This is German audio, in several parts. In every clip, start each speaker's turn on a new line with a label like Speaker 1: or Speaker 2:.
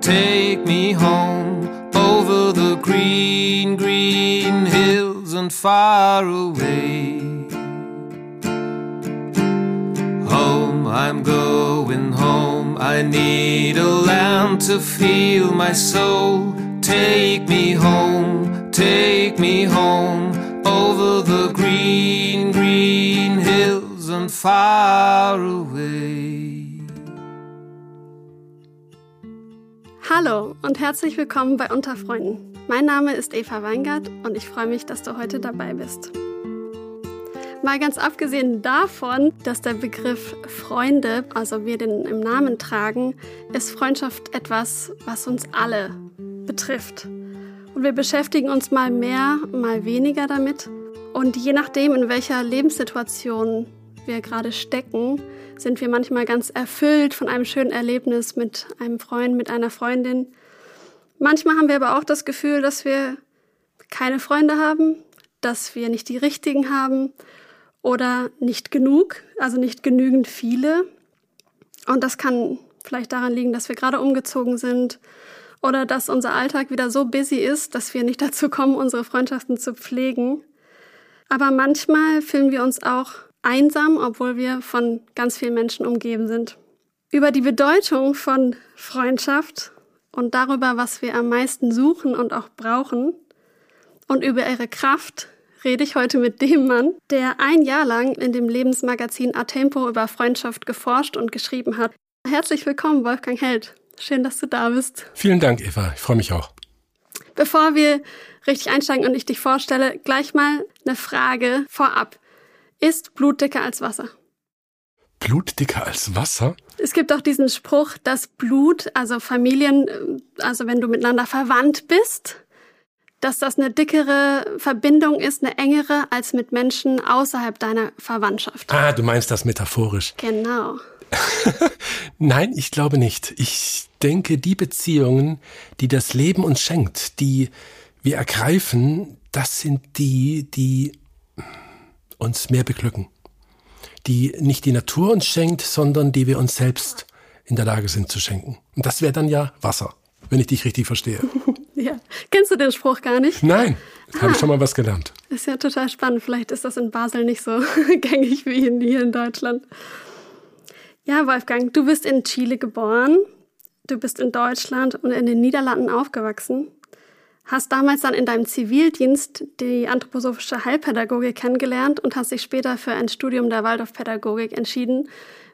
Speaker 1: take me home over the green, green hills and far away. Home, I'm going home. I need a land to feel my soul. Take me home, take me home over the green, green hills and far away.
Speaker 2: Hallo und herzlich willkommen bei Unter Freunden. Mein Name ist Eva Weingart und ich freue mich, dass du heute dabei bist. Mal ganz abgesehen davon, dass der Begriff Freunde, also wir den im Namen tragen, ist Freundschaft etwas, was uns alle betrifft. Und wir beschäftigen uns mal mehr, mal weniger damit. Und je nachdem, in welcher Lebenssituation wir gerade stecken, sind wir manchmal ganz erfüllt von einem schönen Erlebnis mit einem Freund, mit einer Freundin. Manchmal haben wir aber auch das Gefühl, dass wir keine Freunde haben, dass wir nicht die richtigen haben oder nicht genug, also nicht genügend viele. Und das kann vielleicht daran liegen, dass wir gerade umgezogen sind oder dass unser Alltag wieder so busy ist, dass wir nicht dazu kommen, unsere Freundschaften zu pflegen. Aber manchmal fühlen wir uns auch einsam, obwohl wir von ganz vielen Menschen umgeben sind. Über die Bedeutung von Freundschaft und darüber, was wir am meisten suchen und auch brauchen und über ihre Kraft rede ich heute mit dem Mann, der ein Jahr lang in dem Lebensmagazin Atempo über Freundschaft geforscht und geschrieben hat. Herzlich willkommen, Wolfgang Held. Schön, dass du da bist.
Speaker 3: Vielen Dank, Eva. Ich freue mich auch.
Speaker 2: Bevor wir richtig einsteigen und ich dich vorstelle, gleich mal eine Frage vorab. Ist Blut dicker als Wasser?
Speaker 3: Blut dicker als Wasser?
Speaker 2: Es gibt auch diesen Spruch, dass Blut, also Familien, also wenn du miteinander verwandt bist, dass das eine dickere Verbindung ist, eine engere als mit Menschen außerhalb deiner Verwandtschaft.
Speaker 3: Ah, du meinst das metaphorisch.
Speaker 2: Genau.
Speaker 3: Nein, ich glaube nicht. Ich denke, die Beziehungen, die das Leben uns schenkt, die wir ergreifen, das sind die, die uns mehr beglücken. Die nicht die Natur uns schenkt, sondern die wir uns selbst in der Lage sind zu schenken. Und das wäre dann ja Wasser, wenn ich dich richtig verstehe.
Speaker 2: ja. Kennst du den Spruch gar nicht?
Speaker 3: Nein, ah. habe ich schon mal was gelernt.
Speaker 2: Ist ja total spannend. Vielleicht ist das in Basel nicht so gängig wie hier in Deutschland. Ja, Wolfgang, du bist in Chile geboren, du bist in Deutschland und in den Niederlanden aufgewachsen hast damals dann in deinem Zivildienst die anthroposophische Heilpädagogik kennengelernt und hast dich später für ein Studium der Waldorfpädagogik entschieden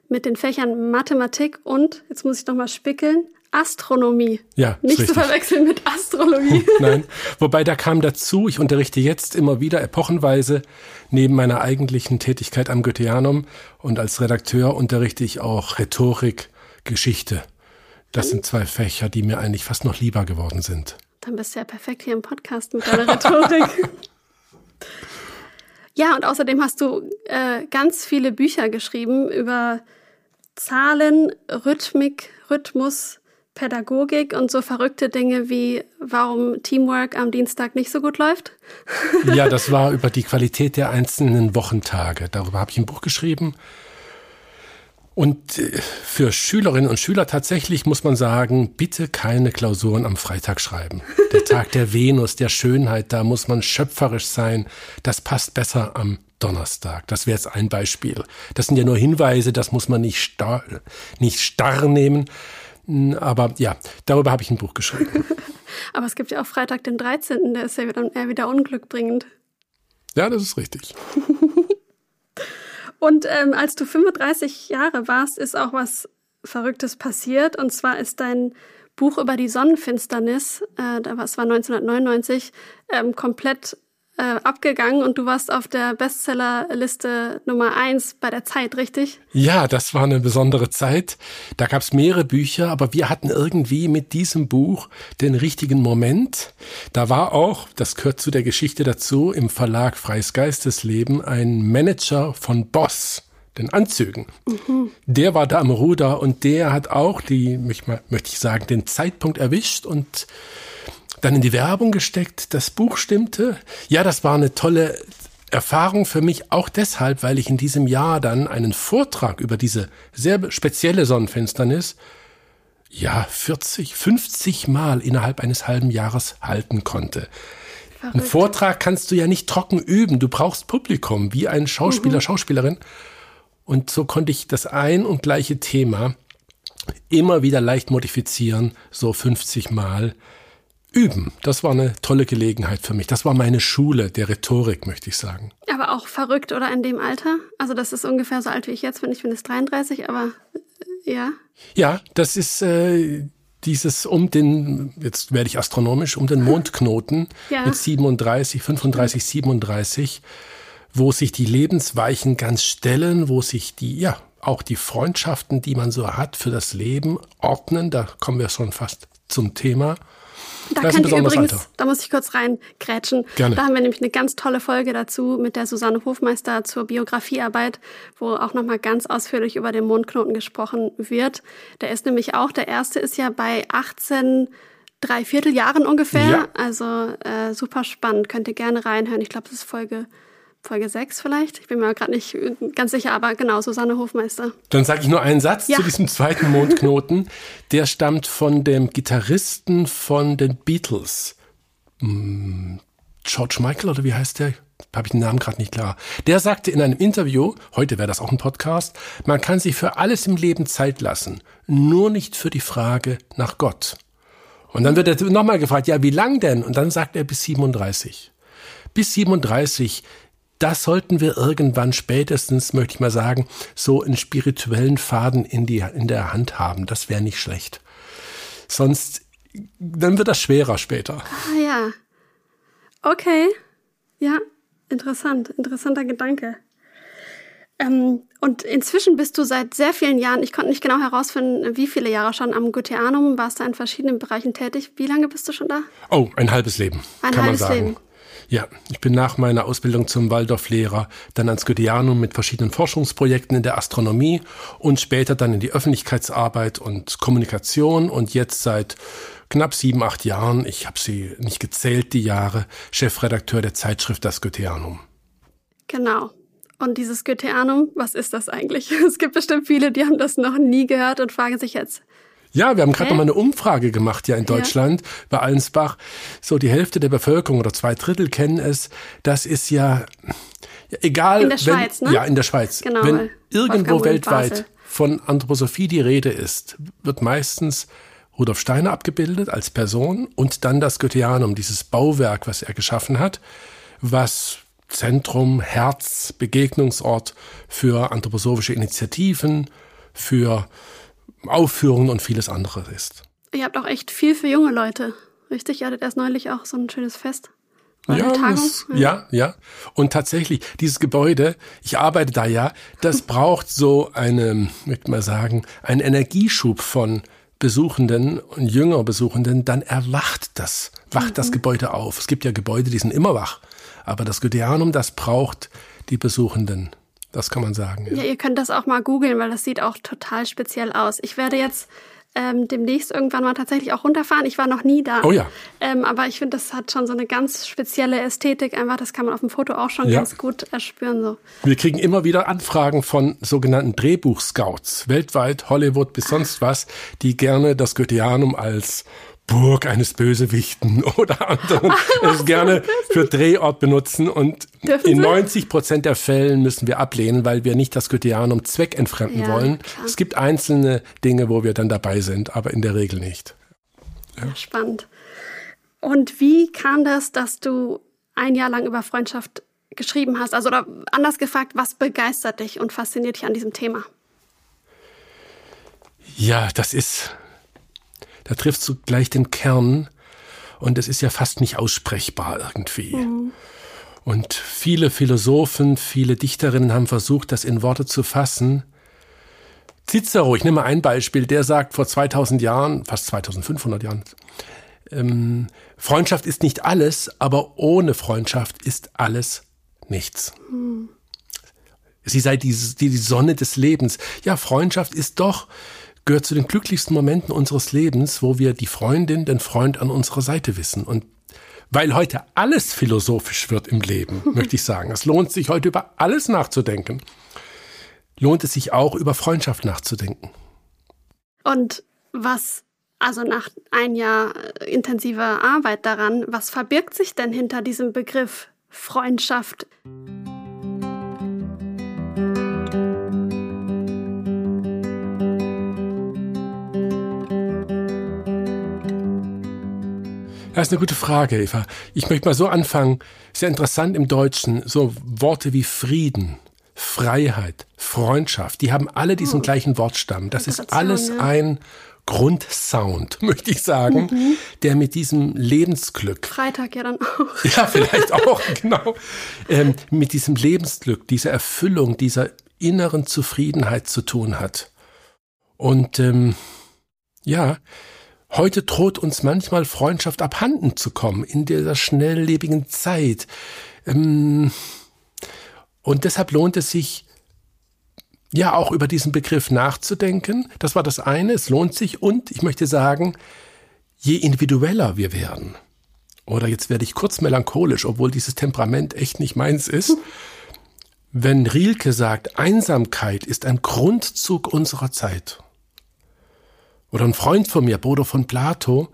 Speaker 2: mit den Fächern Mathematik und, jetzt muss ich nochmal spickeln, Astronomie.
Speaker 3: Ja,
Speaker 2: nicht zu verwechseln mit Astrologie.
Speaker 3: Nein, wobei da kam dazu, ich unterrichte jetzt immer wieder epochenweise neben meiner eigentlichen Tätigkeit am Goetheanum und als Redakteur unterrichte ich auch Rhetorik, Geschichte. Das sind zwei Fächer, die mir eigentlich fast noch lieber geworden sind.
Speaker 2: Dann bist du ja perfekt hier im Podcast mit deiner Rhetorik. ja, und außerdem hast du äh, ganz viele Bücher geschrieben über Zahlen, Rhythmik, Rhythmus, Pädagogik und so verrückte Dinge wie, warum Teamwork am Dienstag nicht so gut läuft.
Speaker 3: ja, das war über die Qualität der einzelnen Wochentage. Darüber habe ich ein Buch geschrieben. Und äh, für Schülerinnen und Schüler tatsächlich muss man sagen, bitte keine Klausuren am Freitag schreiben. Der Tag der Venus, der Schönheit, da muss man schöpferisch sein. Das passt besser am Donnerstag. Das wäre jetzt ein Beispiel. Das sind ja nur Hinweise, das muss man nicht starr, nicht starr nehmen. Hm, aber ja, darüber habe ich ein Buch geschrieben.
Speaker 2: Aber es gibt ja auch Freitag den 13., der ist ja dann eher wieder unglückbringend.
Speaker 3: Ja, das ist richtig.
Speaker 2: Und ähm, als du 35 Jahre warst, ist auch was Verrücktes passiert. Und zwar ist dein Buch über die Sonnenfinsternis, äh, das war 1999, ähm, komplett äh, abgegangen und du warst auf der Bestsellerliste Nummer eins bei der Zeit, richtig?
Speaker 3: Ja, das war eine besondere Zeit. Da gab es mehrere Bücher, aber wir hatten irgendwie mit diesem Buch den richtigen Moment. Da war auch, das gehört zu der Geschichte dazu, im Verlag Freies Geistesleben ein Manager von Boss den Anzügen. Mhm. Der war da am Ruder und der hat auch die, möchte ich sagen, den Zeitpunkt erwischt und dann in die Werbung gesteckt. Das Buch stimmte. Ja, das war eine tolle Erfahrung für mich auch deshalb, weil ich in diesem Jahr dann einen Vortrag über diese sehr spezielle Sonnenfinsternis ja 40, 50 Mal innerhalb eines halben Jahres halten konnte. Verrückt. Einen Vortrag kannst du ja nicht trocken üben. Du brauchst Publikum, wie ein Schauspieler, mhm. Schauspielerin. Und so konnte ich das ein und gleiche Thema immer wieder leicht modifizieren, so 50 Mal üben. Das war eine tolle Gelegenheit für mich. Das war meine Schule der Rhetorik, möchte ich sagen.
Speaker 2: Aber auch verrückt, oder in dem Alter? Also das ist ungefähr so alt wie ich jetzt bin. Ich bin jetzt 33, aber äh, ja.
Speaker 3: Ja, das ist äh, dieses um den, jetzt werde ich astronomisch, um den Mondknoten ja. mit 37, 35, 37 wo sich die Lebensweichen ganz stellen, wo sich die, ja, auch die Freundschaften, die man so hat für das Leben, ordnen. Da kommen wir schon fast zum Thema.
Speaker 2: Da das könnt ihr übrigens, Alter. da muss ich kurz reingrätschen. Gerne. Da haben wir nämlich eine ganz tolle Folge dazu mit der Susanne Hofmeister zur Biografiearbeit, wo auch nochmal ganz ausführlich über den Mondknoten gesprochen wird. Der ist nämlich auch, der erste ist ja bei 18 Dreivierteljahren ungefähr. Ja. Also äh, super spannend. Könnt ihr gerne reinhören. Ich glaube, das ist Folge Folge 6 vielleicht. Ich bin mir gerade nicht ganz sicher, aber genau, Susanne Hofmeister.
Speaker 3: Dann sage ich nur einen Satz ja. zu diesem zweiten Mondknoten. Der stammt von dem Gitarristen von den Beatles. Hm, George Michael oder wie heißt der? Habe ich den Namen gerade nicht klar. Der sagte in einem Interview, heute wäre das auch ein Podcast, man kann sich für alles im Leben Zeit lassen, nur nicht für die Frage nach Gott. Und dann wird er nochmal gefragt, ja, wie lang denn? Und dann sagt er bis 37. Bis 37 das sollten wir irgendwann spätestens, möchte ich mal sagen, so einen spirituellen Faden in, die, in der Hand haben. Das wäre nicht schlecht. Sonst, dann wird das schwerer später.
Speaker 2: Ah ja. Okay. Ja, interessant. Interessanter Gedanke. Ähm, und inzwischen bist du seit sehr vielen Jahren, ich konnte nicht genau herausfinden, wie viele Jahre schon am Goetheanum, warst du in verschiedenen Bereichen tätig. Wie lange bist du schon da?
Speaker 3: Oh, ein halbes Leben. Ein halbes. Leben. Ja, ich bin nach meiner Ausbildung zum Waldorflehrer dann ans Goetheanum mit verschiedenen Forschungsprojekten in der Astronomie und später dann in die Öffentlichkeitsarbeit und Kommunikation und jetzt seit knapp sieben, acht Jahren, ich habe sie nicht gezählt, die Jahre, Chefredakteur der Zeitschrift Das Goetheanum.
Speaker 2: Genau. Und dieses Goetheanum, was ist das eigentlich? Es gibt bestimmt viele, die haben das noch nie gehört und fragen sich jetzt,
Speaker 3: ja, wir haben gerade noch mal eine Umfrage gemacht ja in Deutschland ja. bei Allensbach. So die Hälfte der Bevölkerung oder zwei Drittel kennen es. Das ist ja, ja egal.
Speaker 2: In der Schweiz,
Speaker 3: wenn, ne? Ja, in der Schweiz. Genau. Wenn irgendwo weltweit von Anthroposophie die Rede ist, wird meistens Rudolf Steiner abgebildet als Person und dann das Goetheanum, dieses Bauwerk, was er geschaffen hat, was Zentrum, Herz, Begegnungsort für anthroposophische Initiativen, für Aufführungen und vieles andere ist.
Speaker 2: Ihr habt auch echt viel für junge Leute, richtig? Ihr hattet erst neulich auch so ein schönes Fest.
Speaker 3: Ja, das, ja, ja. Und tatsächlich, dieses Gebäude, ich arbeite da ja, das braucht so eine, möchte mal sagen, einen Energieschub von Besuchenden und jünger Besuchenden, dann erwacht das, wacht mhm. das Gebäude auf. Es gibt ja Gebäude, die sind immer wach. Aber das Goetheanum, das braucht die Besuchenden. Das kann man sagen.
Speaker 2: Ja. ja, ihr könnt das auch mal googeln, weil das sieht auch total speziell aus. Ich werde jetzt ähm, demnächst irgendwann mal tatsächlich auch runterfahren. Ich war noch nie da.
Speaker 3: Oh ja.
Speaker 2: Ähm, aber ich finde, das hat schon so eine ganz spezielle Ästhetik. Einfach, das kann man auf dem Foto auch schon ja. ganz gut erspüren. So.
Speaker 3: Wir kriegen immer wieder Anfragen von sogenannten Drehbuchscouts, weltweit, Hollywood bis sonst was, die gerne das Goetheanum als Burg eines Bösewichten oder anderen es gerne für Drehort benutzen. Und Dürfen in 90 Prozent der Fällen müssen wir ablehnen, weil wir nicht das Goetheanum zweckentfremden ja, wollen. Klar. Es gibt einzelne Dinge, wo wir dann dabei sind, aber in der Regel nicht.
Speaker 2: Ja. Spannend. Und wie kam das, dass du ein Jahr lang über Freundschaft geschrieben hast? Also oder anders gefragt, was begeistert dich und fasziniert dich an diesem Thema?
Speaker 3: Ja, das ist da triffst du gleich den Kern und es ist ja fast nicht aussprechbar irgendwie. Mhm. Und viele Philosophen, viele Dichterinnen haben versucht, das in Worte zu fassen. Cicero, ich nehme mal ein Beispiel, der sagt vor 2000 Jahren, fast 2500 Jahren, ähm, Freundschaft ist nicht alles, aber ohne Freundschaft ist alles nichts. Hm. Sie sei die, die, die Sonne des Lebens. Ja, Freundschaft ist doch, gehört zu den glücklichsten Momenten unseres Lebens, wo wir die Freundin, den Freund an unserer Seite wissen. Und weil heute alles philosophisch wird im Leben, möchte ich sagen. Es lohnt sich heute über alles nachzudenken. Lohnt es sich auch über Freundschaft nachzudenken.
Speaker 2: Und was also nach ein Jahr äh, intensiver Arbeit daran, was verbirgt sich denn hinter diesem Begriff Freundschaft?
Speaker 3: Das ist eine gute Frage, Eva. Ich möchte mal so anfangen. Sehr interessant im Deutschen, so Worte wie Frieden, Freiheit, Freundschaft, die haben alle diesen oh. gleichen Wortstamm. Das ist alles ein Grundsound, möchte ich sagen, mhm. der mit diesem Lebensglück.
Speaker 2: Freitag ja dann auch.
Speaker 3: Ja, vielleicht auch, genau. Ähm, mit diesem Lebensglück, dieser Erfüllung, dieser inneren Zufriedenheit zu tun hat. Und ähm, ja, heute droht uns manchmal Freundschaft abhanden zu kommen in dieser schnelllebigen Zeit. Ähm, und deshalb lohnt es sich, ja auch über diesen Begriff nachzudenken. Das war das eine, es lohnt sich und ich möchte sagen, je individueller wir werden, oder jetzt werde ich kurz melancholisch, obwohl dieses Temperament echt nicht meins ist, wenn Rilke sagt, Einsamkeit ist ein Grundzug unserer Zeit. Oder ein Freund von mir, Bodo von Plato,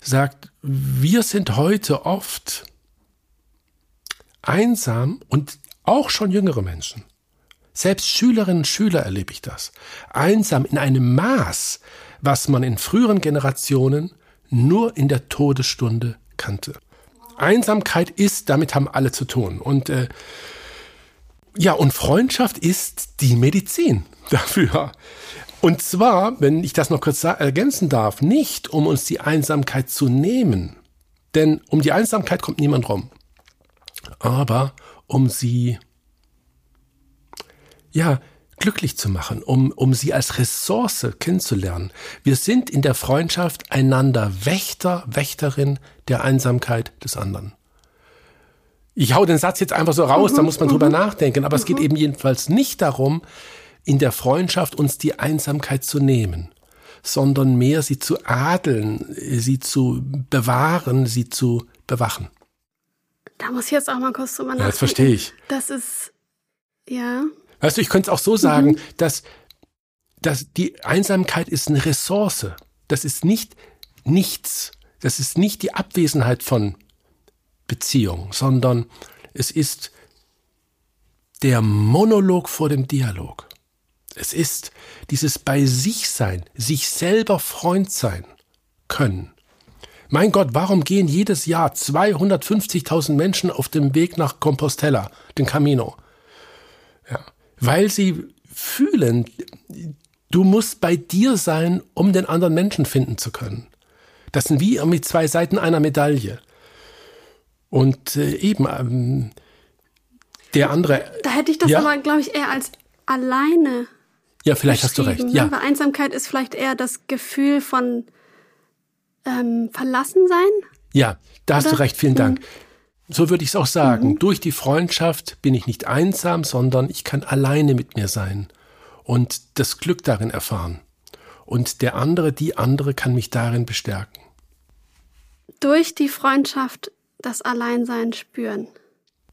Speaker 3: sagt, wir sind heute oft einsam und auch schon jüngere Menschen. Selbst Schülerinnen und Schüler erlebe ich das. Einsam in einem Maß, was man in früheren Generationen nur in der Todesstunde kannte. Einsamkeit ist, damit haben alle zu tun. Und äh, ja, und Freundschaft ist die Medizin dafür. Und zwar, wenn ich das noch kurz ergänzen darf, nicht um uns die Einsamkeit zu nehmen, denn um die Einsamkeit kommt niemand rum, aber um sie ja, glücklich zu machen, um, um sie als Ressource kennenzulernen. Wir sind in der Freundschaft einander Wächter, Wächterin der Einsamkeit des anderen. Ich hau den Satz jetzt einfach so raus, mhm, da muss man drüber mhm. nachdenken, aber es geht mhm. eben jedenfalls nicht darum, in der Freundschaft uns die Einsamkeit zu nehmen, sondern mehr sie zu adeln, sie zu bewahren, sie zu bewachen.
Speaker 2: Da muss ich jetzt auch mal kurz drüber nachdenken. Ja,
Speaker 3: das verstehe ich.
Speaker 2: Das ist, ja,
Speaker 3: Weißt du, ich könnte es auch so sagen, mhm. dass, dass die Einsamkeit ist eine Ressource. Das ist nicht nichts. Das ist nicht die Abwesenheit von Beziehung, sondern es ist der Monolog vor dem Dialog. Es ist dieses bei sich sein, sich selber Freund sein können. Mein Gott, warum gehen jedes Jahr 250.000 Menschen auf dem Weg nach Compostela, den Camino? Ja weil sie fühlen, du musst bei dir sein, um den anderen Menschen finden zu können. Das sind wie mit zwei Seiten einer Medaille. Und äh, eben ähm, der andere.
Speaker 2: Da hätte ich das ja, aber, glaube ich, eher als alleine.
Speaker 3: Ja, vielleicht hast du recht.
Speaker 2: Ne?
Speaker 3: Ja.
Speaker 2: Weil Einsamkeit ist vielleicht eher das Gefühl von ähm, Verlassensein.
Speaker 3: Ja, da hast du recht. Vielen Dank. Hm. So würde ich es auch sagen. Mhm. Durch die Freundschaft bin ich nicht einsam, sondern ich kann alleine mit mir sein und das Glück darin erfahren. Und der andere, die andere kann mich darin bestärken.
Speaker 2: Durch die Freundschaft das Alleinsein spüren.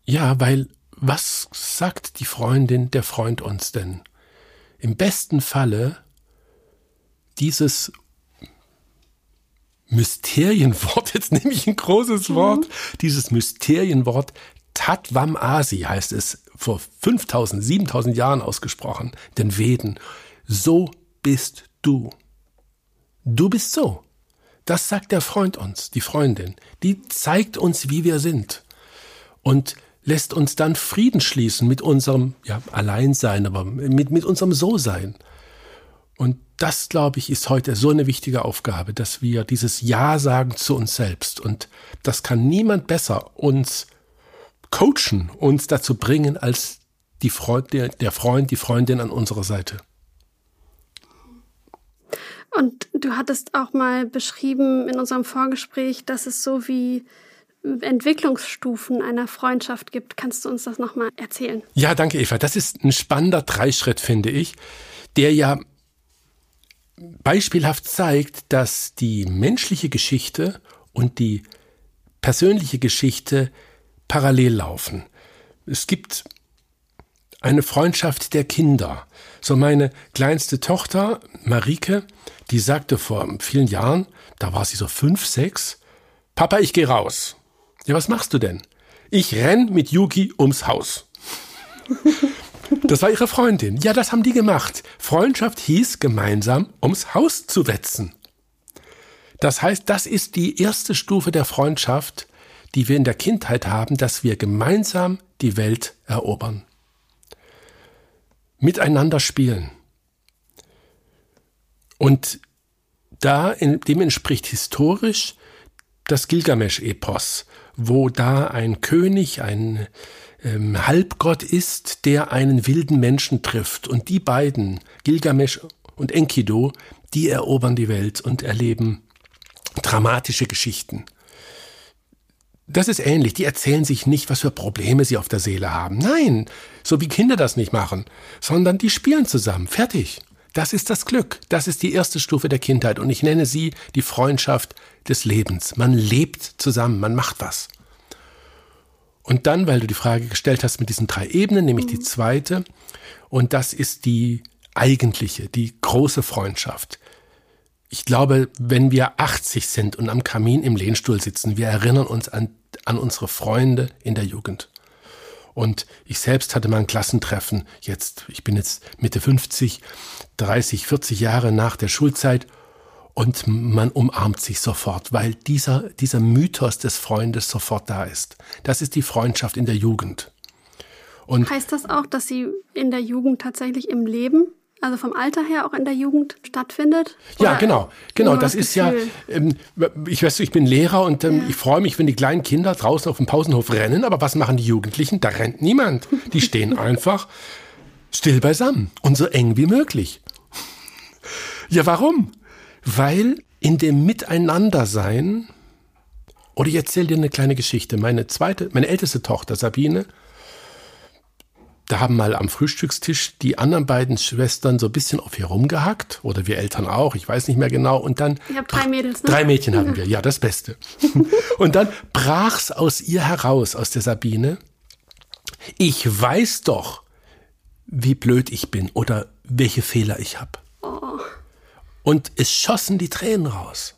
Speaker 3: Ja, weil was sagt die Freundin, der Freund uns denn? Im besten Falle dieses Mysterienwort, jetzt nehme ich ein großes mhm. Wort, dieses Mysterienwort Tatvam Asi heißt es vor 5000, 7000 Jahren ausgesprochen, den Veden. So bist du. Du bist so. Das sagt der Freund uns, die Freundin. Die zeigt uns, wie wir sind. Und lässt uns dann Frieden schließen mit unserem, ja, Alleinsein, aber mit, mit unserem So-Sein. Und das, glaube ich, ist heute so eine wichtige Aufgabe, dass wir dieses Ja sagen zu uns selbst. Und das kann niemand besser uns coachen, uns dazu bringen, als die Freund, der, der Freund, die Freundin an unserer Seite.
Speaker 2: Und du hattest auch mal beschrieben in unserem Vorgespräch, dass es so wie Entwicklungsstufen einer Freundschaft gibt. Kannst du uns das nochmal erzählen?
Speaker 3: Ja, danke, Eva. Das ist ein spannender Dreischritt, finde ich, der ja beispielhaft zeigt, dass die menschliche Geschichte und die persönliche Geschichte parallel laufen. Es gibt eine Freundschaft der Kinder. So meine kleinste Tochter, Marike, die sagte vor vielen Jahren, da war sie so fünf, sechs, Papa, ich gehe raus. Ja, was machst du denn? Ich renn mit Yuki ums Haus. Das war ihre Freundin. Ja, das haben die gemacht. Freundschaft hieß gemeinsam ums Haus zu wetzen. Das heißt, das ist die erste Stufe der Freundschaft, die wir in der Kindheit haben, dass wir gemeinsam die Welt erobern. Miteinander spielen. Und da, dem entspricht historisch das Gilgamesch-Epos, wo da ein König, ein ähm, Halbgott ist, der einen wilden Menschen trifft. Und die beiden, Gilgamesch und Enkidu, die erobern die Welt und erleben dramatische Geschichten. Das ist ähnlich. Die erzählen sich nicht, was für Probleme sie auf der Seele haben. Nein, so wie Kinder das nicht machen, sondern die spielen zusammen. Fertig. Das ist das Glück. Das ist die erste Stufe der Kindheit. Und ich nenne sie die Freundschaft des Lebens. Man lebt zusammen, man macht was. Und dann, weil du die Frage gestellt hast mit diesen drei Ebenen, nämlich mhm. die zweite, und das ist die eigentliche, die große Freundschaft. Ich glaube, wenn wir 80 sind und am Kamin im Lehnstuhl sitzen, wir erinnern uns an, an unsere Freunde in der Jugend. Und ich selbst hatte mal ein Klassentreffen, jetzt, ich bin jetzt Mitte 50, 30, 40 Jahre nach der Schulzeit und man umarmt sich sofort, weil dieser, dieser Mythos des Freundes sofort da ist. Das ist die Freundschaft in der Jugend.
Speaker 2: Und heißt das auch, dass sie in der Jugend tatsächlich im Leben also vom Alter her auch in der Jugend stattfindet?
Speaker 3: Ja, genau, genau. Das, das ist ja, ähm, ich weiß, ich bin Lehrer und ähm, ja. ich freue mich, wenn die kleinen Kinder draußen auf dem Pausenhof rennen. Aber was machen die Jugendlichen? Da rennt niemand. Die stehen einfach still beisammen und so eng wie möglich. Ja, warum? Weil in dem Miteinandersein, oder ich erzähle dir eine kleine Geschichte. Meine zweite, meine älteste Tochter Sabine, da haben mal am Frühstückstisch die anderen beiden Schwestern so ein bisschen auf ihr rumgehackt oder wir Eltern auch, ich weiß nicht mehr genau. Und dann
Speaker 2: ich habe drei Mädels. Ne?
Speaker 3: Drei Mädchen haben wir, ja das Beste. und dann brach's aus ihr heraus, aus der Sabine. Ich weiß doch, wie blöd ich bin oder welche Fehler ich habe. Oh. Und es schossen die Tränen raus.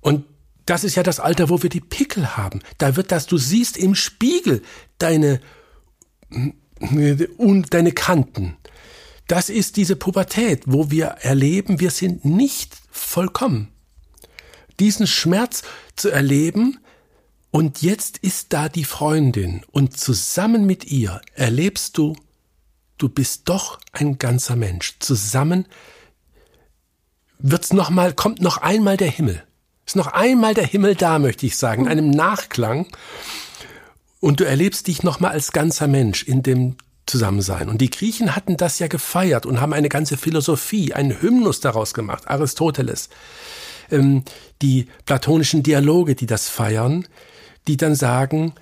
Speaker 3: Und das ist ja das Alter, wo wir die Pickel haben. Da wird das, du siehst im Spiegel deine deine Kanten. Das ist diese Pubertät, wo wir erleben, wir sind nicht vollkommen. Diesen Schmerz zu erleben, und jetzt ist da die Freundin, und zusammen mit ihr erlebst du, du bist doch ein ganzer Mensch. Zusammen wird's noch mal, kommt noch einmal der Himmel. Ist noch einmal der Himmel da, möchte ich sagen, in einem Nachklang. Und du erlebst dich nochmal als ganzer Mensch in dem Zusammensein. Und die Griechen hatten das ja gefeiert und haben eine ganze Philosophie, einen Hymnus daraus gemacht, Aristoteles. Ähm, die platonischen Dialoge, die das feiern, die dann sagen,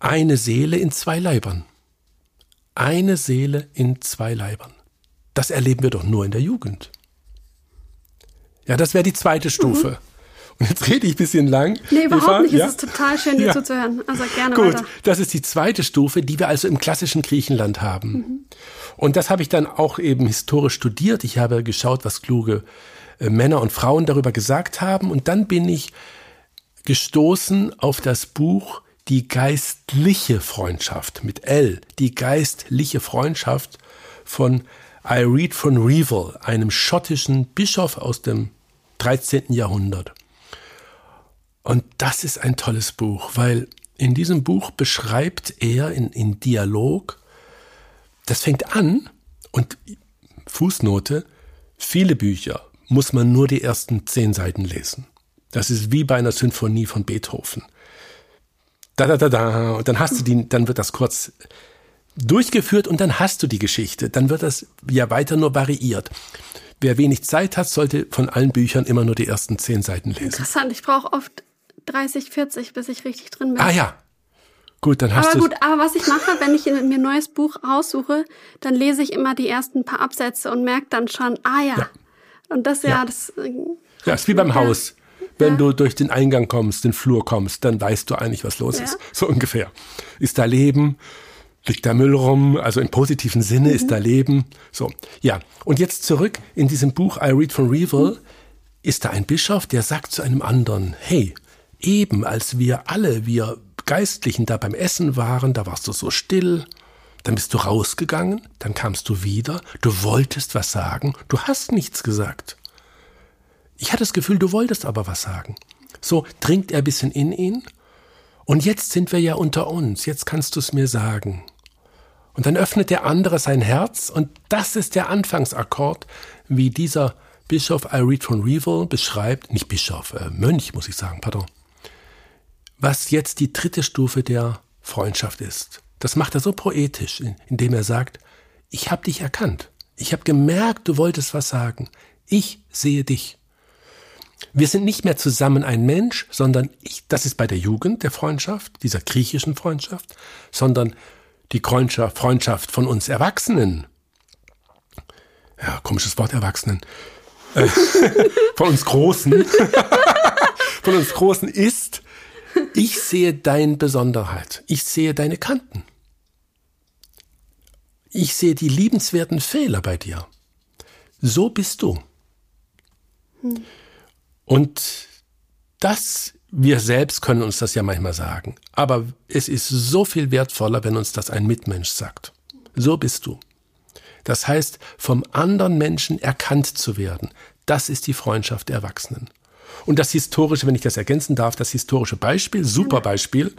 Speaker 3: eine Seele in zwei Leibern. Eine Seele in zwei Leibern. Das erleben wir doch nur in der Jugend. Ja, das wäre die zweite Stufe. Mhm. Und jetzt rede ich ein bisschen lang.
Speaker 2: Nee, überhaupt Eva, nicht. Ja? Es ist total schön, dir ja. zuzuhören. Also gerne
Speaker 3: Gut,
Speaker 2: weiter.
Speaker 3: das ist die zweite Stufe, die wir also im klassischen Griechenland haben. Mhm. Und das habe ich dann auch eben historisch studiert. Ich habe geschaut, was kluge äh, Männer und Frauen darüber gesagt haben. Und dann bin ich gestoßen auf das Buch Die geistliche Freundschaft mit L. Die geistliche Freundschaft von Ireed von Revel, einem schottischen Bischof aus dem 13. Jahrhundert. Und das ist ein tolles Buch, weil in diesem Buch beschreibt er in, in Dialog, das fängt an und Fußnote, viele Bücher muss man nur die ersten zehn Seiten lesen. Das ist wie bei einer Sinfonie von Beethoven. da, da, da, da. Und dann hast du die, dann wird das kurz durchgeführt und dann hast du die Geschichte. Dann wird das ja weiter nur variiert. Wer wenig Zeit hat, sollte von allen Büchern immer nur die ersten zehn Seiten lesen.
Speaker 2: Interessant, ich brauche oft 30, 40, bis ich richtig drin bin.
Speaker 3: Ah ja. Gut, dann hast
Speaker 2: aber
Speaker 3: du.
Speaker 2: gut, aber was ich mache, wenn ich mir ein neues Buch raussuche, dann lese ich immer die ersten paar Absätze und merke dann schon, ah ja.
Speaker 3: Ja.
Speaker 2: Und das ja,
Speaker 3: Ja.
Speaker 2: das. äh,
Speaker 3: Ja, ist wie beim
Speaker 2: Ja.
Speaker 3: Haus. Wenn du durch den Eingang kommst, den Flur kommst, dann weißt du eigentlich, was los ist. So ungefähr. Ist da Leben? Liegt da Müll rum? Also im positiven Sinne ist da Leben. So, ja. Und jetzt zurück in diesem Buch I Read from Revel ist da ein Bischof, der sagt zu einem anderen, hey, eben als wir alle, wir Geistlichen da beim Essen waren, da warst du so still, dann bist du rausgegangen, dann kamst du wieder, du wolltest was sagen, du hast nichts gesagt. Ich hatte das Gefühl, du wolltest aber was sagen. So dringt er ein bisschen in ihn. Und jetzt sind wir ja unter uns. Jetzt kannst du es mir sagen. Und dann öffnet der andere sein Herz. Und das ist der Anfangsakkord, wie dieser Bischof I Read von Revel beschreibt. Nicht Bischof, äh, Mönch, muss ich sagen, pardon. Was jetzt die dritte Stufe der Freundschaft ist. Das macht er so poetisch, in- indem er sagt, ich habe dich erkannt. Ich habe gemerkt, du wolltest was sagen. Ich sehe dich. Wir sind nicht mehr zusammen ein Mensch, sondern ich, das ist bei der Jugend der Freundschaft, dieser griechischen Freundschaft, sondern die Freundschaft, von uns Erwachsenen. Ja, komisches Wort Erwachsenen. Äh, von uns Großen. von uns Großen ist, ich sehe deine Besonderheit. Ich sehe deine Kanten. Ich sehe die liebenswerten Fehler bei dir. So bist du. Und das, wir selbst können uns das ja manchmal sagen. Aber es ist so viel wertvoller, wenn uns das ein Mitmensch sagt. So bist du. Das heißt, vom anderen Menschen erkannt zu werden. Das ist die Freundschaft der Erwachsenen. Und das historische, wenn ich das ergänzen darf, das historische Beispiel, super Beispiel,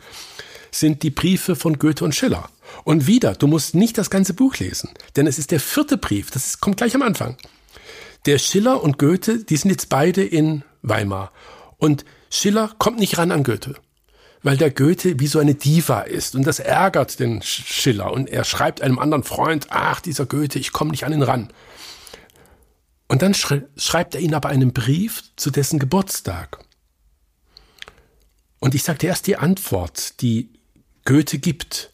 Speaker 3: sind die Briefe von Goethe und Schiller. Und wieder, du musst nicht das ganze Buch lesen, denn es ist der vierte Brief, das kommt gleich am Anfang. Der Schiller und Goethe, die sind jetzt beide in Weimar. Und Schiller kommt nicht ran an Goethe, weil der Goethe wie so eine Diva ist. Und das ärgert den Sch- Schiller. Und er schreibt einem anderen Freund, ach, dieser Goethe, ich komme nicht an ihn ran. Und dann schre schreibt er ihn aber einen Brief zu dessen Geburtstag. Und ich sagte erst die Antwort, die Goethe gibt,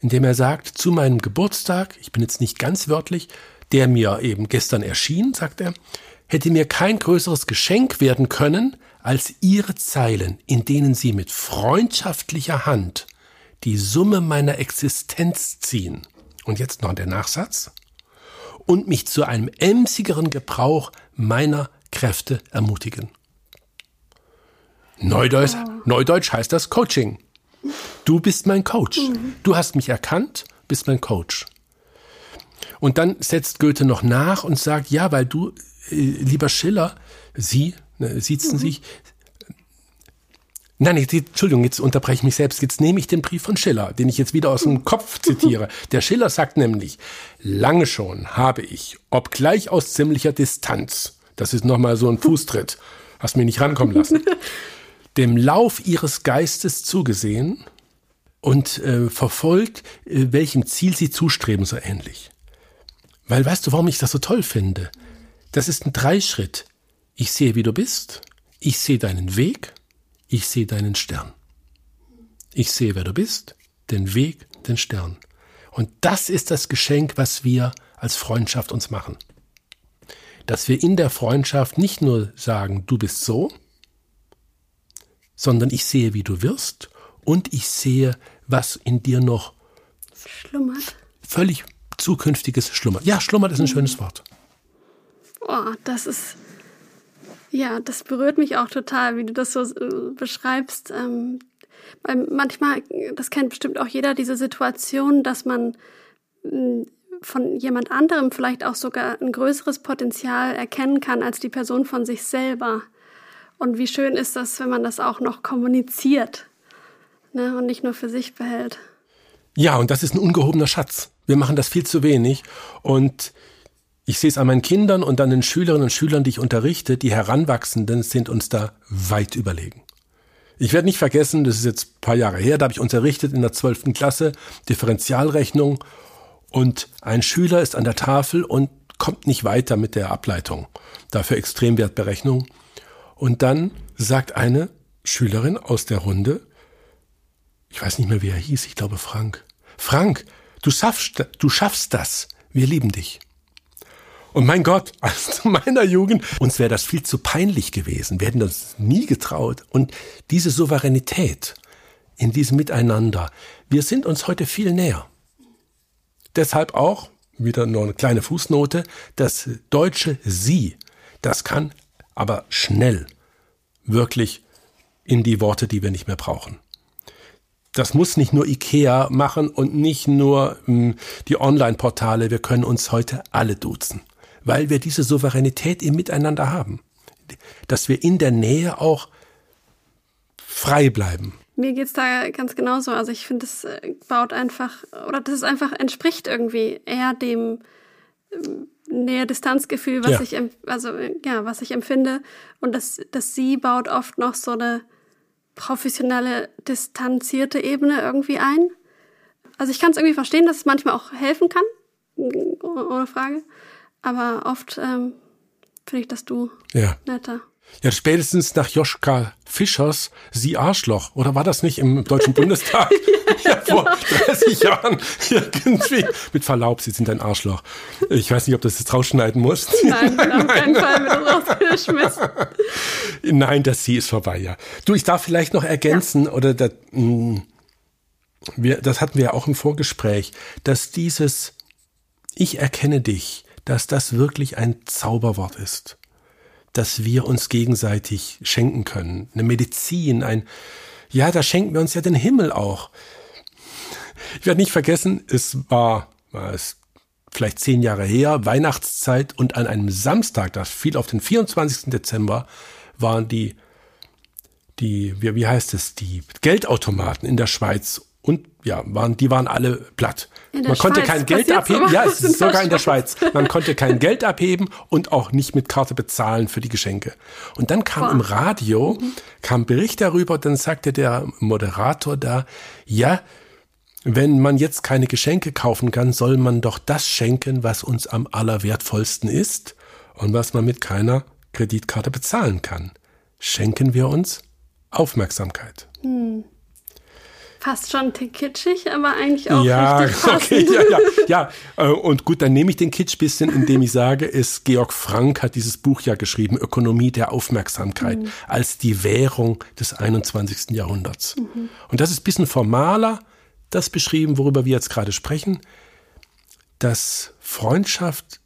Speaker 3: indem er sagt, zu meinem Geburtstag, ich bin jetzt nicht ganz wörtlich, der mir eben gestern erschien, sagt er, hätte mir kein größeres Geschenk werden können, als ihre Zeilen, in denen sie mit freundschaftlicher Hand die Summe meiner Existenz ziehen. Und jetzt noch der Nachsatz. Und mich zu einem emsigeren Gebrauch meiner Kräfte ermutigen. Neudeutsch, Neudeutsch heißt das Coaching. Du bist mein Coach. Du hast mich erkannt, bist mein Coach. Und dann setzt Goethe noch nach und sagt, ja, weil du, äh, lieber Schiller, Sie, ne, siezen sich, Nein, jetzt, Entschuldigung, jetzt unterbreche ich mich selbst. Jetzt nehme ich den Brief von Schiller, den ich jetzt wieder aus dem Kopf zitiere. Der Schiller sagt nämlich, lange schon habe ich, obgleich aus ziemlicher Distanz, das ist nochmal so ein Fußtritt, hast mich nicht rankommen lassen, dem Lauf ihres Geistes zugesehen und äh, verfolgt, äh, welchem Ziel sie zustreben, so ähnlich. Weil weißt du, warum ich das so toll finde? Das ist ein Dreischritt. Ich sehe, wie du bist, ich sehe deinen Weg, ich sehe deinen Stern. Ich sehe, wer du bist, den Weg, den Stern. Und das ist das Geschenk, was wir als Freundschaft uns machen. Dass wir in der Freundschaft nicht nur sagen, du bist so, sondern ich sehe, wie du wirst und ich sehe, was in dir noch
Speaker 2: Schlummert.
Speaker 3: völlig zukünftiges schlummert. Ja, schlummert ist ein schönes Wort.
Speaker 2: Oh, das ist. Ja, das berührt mich auch total, wie du das so äh, beschreibst. Ähm, weil manchmal, das kennt bestimmt auch jeder, diese Situation, dass man mh, von jemand anderem vielleicht auch sogar ein größeres Potenzial erkennen kann als die Person von sich selber. Und wie schön ist das, wenn man das auch noch kommuniziert ne, und nicht nur für sich behält.
Speaker 3: Ja, und das ist ein ungehobener Schatz. Wir machen das viel zu wenig. Und ich sehe es an meinen Kindern und an den Schülerinnen und Schülern, die ich unterrichte, die Heranwachsenden sind uns da weit überlegen. Ich werde nicht vergessen, das ist jetzt ein paar Jahre her, da habe ich unterrichtet in der 12. Klasse Differentialrechnung und ein Schüler ist an der Tafel und kommt nicht weiter mit der Ableitung, dafür Extremwertberechnung. Und dann sagt eine Schülerin aus der Runde, ich weiß nicht mehr, wie er hieß, ich glaube Frank. Frank, du schaffst, du schaffst das. Wir lieben dich. Und mein Gott, als zu meiner Jugend, uns wäre das viel zu peinlich gewesen. Wir hätten das nie getraut. Und diese Souveränität in diesem Miteinander, wir sind uns heute viel näher. Deshalb auch, wieder nur eine kleine Fußnote, das deutsche Sie, das kann aber schnell wirklich in die Worte, die wir nicht mehr brauchen. Das muss nicht nur IKEA machen und nicht nur mh, hm, die Online-Portale. Wir können uns heute alle duzen weil wir diese Souveränität im Miteinander haben. Dass wir in der Nähe auch frei bleiben.
Speaker 2: Mir geht's da ganz genauso. Also ich finde, es äh, baut einfach, oder das ist einfach, entspricht irgendwie eher dem ähm, Nähe-Distanzgefühl, was ja. ich, also, ja, was ich empfinde. Und das, das Sie baut oft noch so eine professionelle, distanzierte Ebene irgendwie ein. Also ich kann es irgendwie verstehen, dass es manchmal auch helfen kann, ohne Frage. Aber oft ähm, finde ich das Du ja. netter.
Speaker 3: Ja, spätestens nach Joschka Fischers Sie Arschloch. Oder war das nicht im Deutschen Bundestag? ja, vor 30 genau. Jahren irgendwie. Mit Verlaub, Sie sind ein Arschloch. Ich weiß nicht, ob das jetzt rausschneiden muss.
Speaker 2: Nein, auf keinen Fall wird das rausgeschmissen.
Speaker 3: Nein, das Sie ist vorbei, ja. Du, ich darf vielleicht noch ergänzen, ja. oder das, mh, hm, wir, das hatten wir ja auch im Vorgespräch, dass dieses Ich erkenne dich, dass das wirklich ein Zauberwort ist, dass wir uns gegenseitig schenken können. Eine Medizin, ein, ja, da schenken wir uns ja den Himmel auch. Ich werde nicht vergessen, es war, es vielleicht zehn Jahre her, Weihnachtszeit und an einem Samstag, das fiel auf den 24. Dezember, waren die, die, wie, wie heißt es, die Geldautomaten in der Schweiz und ja, waren, die waren alle platt. Man Schweiz. konnte kein Geld abheben. Ja, es ist sogar in der Schweiz. Man konnte kein Geld abheben und auch nicht mit Karte bezahlen für die Geschenke. Und dann kam Boah. im Radio, mhm. kam Bericht darüber, dann sagte der Moderator da, ja, wenn man jetzt keine Geschenke kaufen kann, soll man doch das schenken, was uns am allerwertvollsten ist und was man mit keiner Kreditkarte bezahlen kann. Schenken wir uns Aufmerksamkeit. Hm.
Speaker 2: Fast schon kitschig, aber eigentlich auch
Speaker 3: ja,
Speaker 2: richtig. Okay,
Speaker 3: ja, ja, ja. Äh, und gut, dann nehme ich den Kitsch bisschen, indem ich sage, es Georg Frank hat dieses Buch ja geschrieben, Ökonomie der Aufmerksamkeit, mhm. als die Währung des 21. Jahrhunderts. Mhm. Und das ist ein bisschen formaler, das beschrieben, worüber wir jetzt gerade sprechen, dass Freundschaft,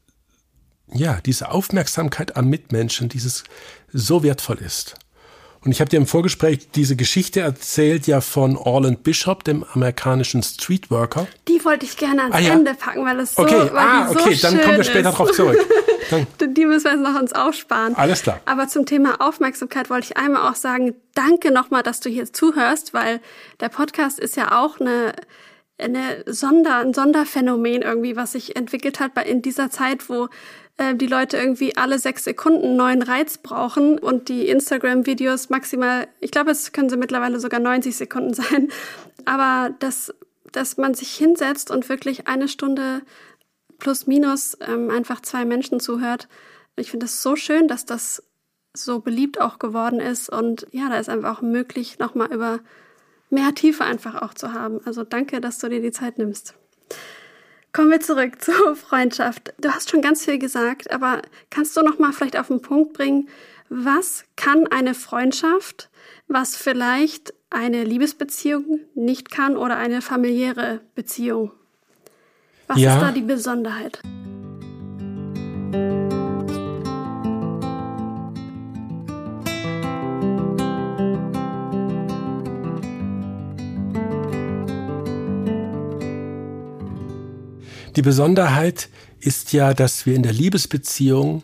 Speaker 3: ja, diese Aufmerksamkeit am Mitmenschen, dieses so wertvoll ist. Und ich habe dir im Vorgespräch diese Geschichte erzählt, ja von Orland Bishop, dem amerikanischen Streetworker.
Speaker 2: Die wollte ich gerne ans ah, ja. Ende packen, weil es so,
Speaker 3: okay.
Speaker 2: weil
Speaker 3: ah,
Speaker 2: so
Speaker 3: okay, dann kommen wir später
Speaker 2: ist.
Speaker 3: drauf zurück.
Speaker 2: Die müssen wir jetzt noch uns aufsparen.
Speaker 3: Alles klar.
Speaker 2: Aber zum Thema Aufmerksamkeit wollte ich einmal auch sagen, danke nochmal, dass du hier zuhörst, weil der Podcast ist ja auch eine eine Sonder, ein Sonderphänomen irgendwie, was sich entwickelt hat bei in dieser Zeit, wo äh, die Leute irgendwie alle sechs Sekunden neuen Reiz brauchen und die Instagram-Videos maximal, ich glaube, es können sie mittlerweile sogar 90 Sekunden sein, aber dass, dass man sich hinsetzt und wirklich eine Stunde plus minus ähm, einfach zwei Menschen zuhört. Ich finde es so schön, dass das so beliebt auch geworden ist und ja, da ist einfach auch möglich, nochmal über mehr Tiefe einfach auch zu haben. Also danke, dass du dir die Zeit nimmst. Kommen wir zurück zur Freundschaft. Du hast schon ganz viel gesagt, aber kannst du noch mal vielleicht auf den Punkt bringen, was kann eine Freundschaft, was vielleicht eine Liebesbeziehung nicht kann oder eine familiäre Beziehung? Was ja. ist da die Besonderheit?
Speaker 3: Die Besonderheit ist ja, dass wir in der Liebesbeziehung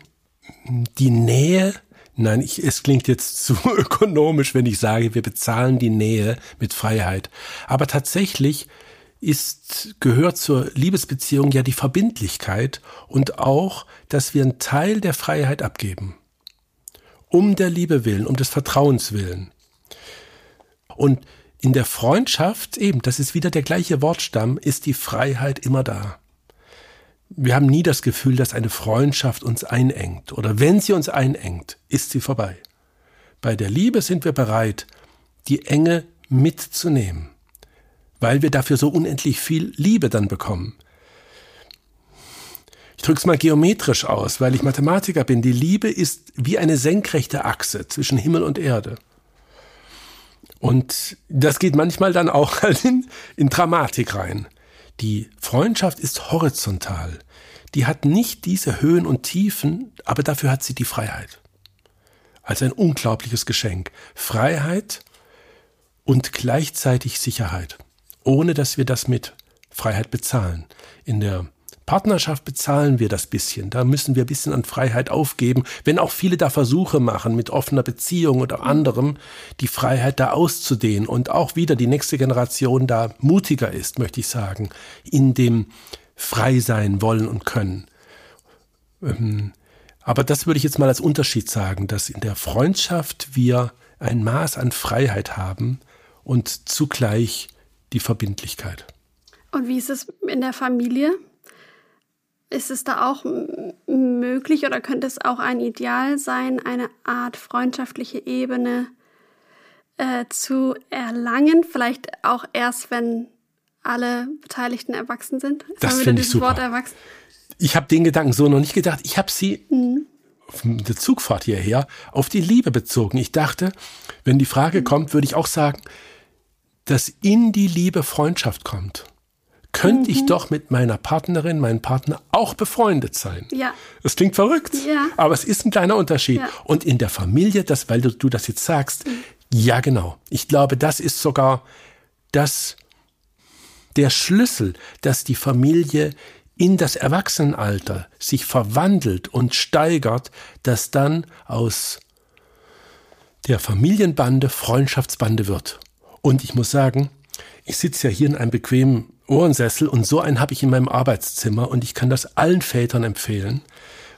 Speaker 3: die Nähe Nein, ich, es klingt jetzt zu ökonomisch, wenn ich sage, wir bezahlen die Nähe mit Freiheit. Aber tatsächlich ist, gehört zur Liebesbeziehung ja die Verbindlichkeit und auch, dass wir einen Teil der Freiheit abgeben. Um der Liebe willen, um des Vertrauens willen. Und in der Freundschaft, eben, das ist wieder der gleiche Wortstamm, ist die Freiheit immer da. Wir haben nie das Gefühl, dass eine Freundschaft uns einengt. Oder wenn sie uns einengt, ist sie vorbei. Bei der Liebe sind wir bereit, die Enge mitzunehmen, weil wir dafür so unendlich viel Liebe dann bekommen. Ich drücke es mal geometrisch aus, weil ich Mathematiker bin. Die Liebe ist wie eine senkrechte Achse zwischen Himmel und Erde. Und das geht manchmal dann auch in, in Dramatik rein. Die Freundschaft ist horizontal. Die hat nicht diese Höhen und Tiefen, aber dafür hat sie die Freiheit. Als ein unglaubliches Geschenk. Freiheit und gleichzeitig Sicherheit. Ohne dass wir das mit Freiheit bezahlen. In der Partnerschaft bezahlen wir das bisschen. Da müssen wir ein bisschen an Freiheit aufgeben, wenn auch viele da Versuche machen, mit offener Beziehung oder anderem die Freiheit da auszudehnen und auch wieder die nächste Generation da mutiger ist, möchte ich sagen, in dem frei sein wollen und können. Ähm, aber das würde ich jetzt mal als Unterschied sagen, dass in der Freundschaft wir ein Maß an Freiheit haben und zugleich die Verbindlichkeit.
Speaker 2: Und wie ist es in der Familie? Ist es da auch möglich oder könnte es auch ein Ideal sein, eine Art freundschaftliche Ebene äh, zu erlangen? Vielleicht auch erst, wenn alle Beteiligten erwachsen sind?
Speaker 3: Jetzt das finde ich super. Ich habe den Gedanken so noch nicht gedacht. Ich habe sie mhm. auf der Zugfahrt hierher auf die Liebe bezogen. Ich dachte, wenn die Frage mhm. kommt, würde ich auch sagen, dass in die Liebe Freundschaft kommt könnte mhm. ich doch mit meiner Partnerin, meinem Partner auch befreundet sein.
Speaker 2: Ja.
Speaker 3: Das klingt verrückt, ja. aber es ist ein kleiner Unterschied. Ja. Und in der Familie, das, weil du, du das jetzt sagst, mhm. ja genau. Ich glaube, das ist sogar das, der Schlüssel, dass die Familie in das Erwachsenenalter sich verwandelt und steigert, dass dann aus der Familienbande Freundschaftsbande wird. Und ich muss sagen, ich sitze ja hier in einem bequemen Ohrensessel und so einen habe ich in meinem Arbeitszimmer und ich kann das allen Vätern empfehlen,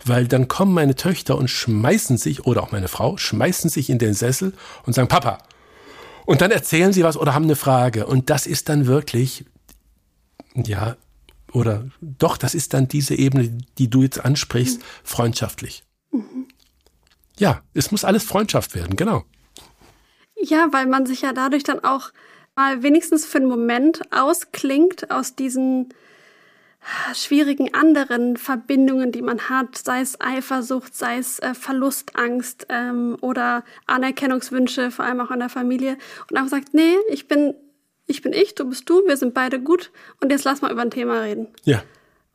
Speaker 3: weil dann kommen meine Töchter und schmeißen sich, oder auch meine Frau, schmeißen sich in den Sessel und sagen, Papa. Und dann erzählen sie was oder haben eine Frage. Und das ist dann wirklich, ja, oder doch, das ist dann diese Ebene, die du jetzt ansprichst, freundschaftlich. Ja, es muss alles Freundschaft werden, genau.
Speaker 2: Ja, weil man sich ja dadurch dann auch mal wenigstens für einen Moment ausklingt aus diesen schwierigen anderen Verbindungen, die man hat, sei es Eifersucht, sei es äh, Verlustangst ähm, oder Anerkennungswünsche, vor allem auch in der Familie, und einfach sagt, nee, ich bin, ich bin ich, du bist du, wir sind beide gut und jetzt lass mal über ein Thema reden.
Speaker 3: Ja.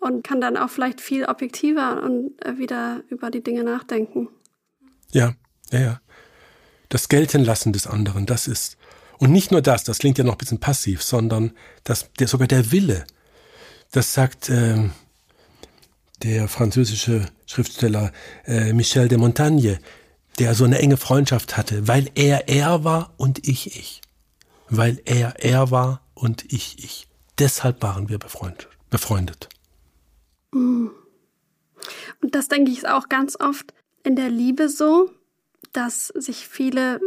Speaker 2: Und kann dann auch vielleicht viel objektiver und äh, wieder über die Dinge nachdenken.
Speaker 3: Ja, ja, ja. Das Geltenlassen des anderen, das ist und nicht nur das, das klingt ja noch ein bisschen passiv, sondern das, der, sogar der Wille. Das sagt äh, der französische Schriftsteller äh, Michel de Montaigne, der so eine enge Freundschaft hatte, weil er er war und ich ich. Weil er er war und ich ich. Deshalb waren wir befreundet. befreundet.
Speaker 2: Und das denke ich auch ganz oft in der Liebe so, dass sich viele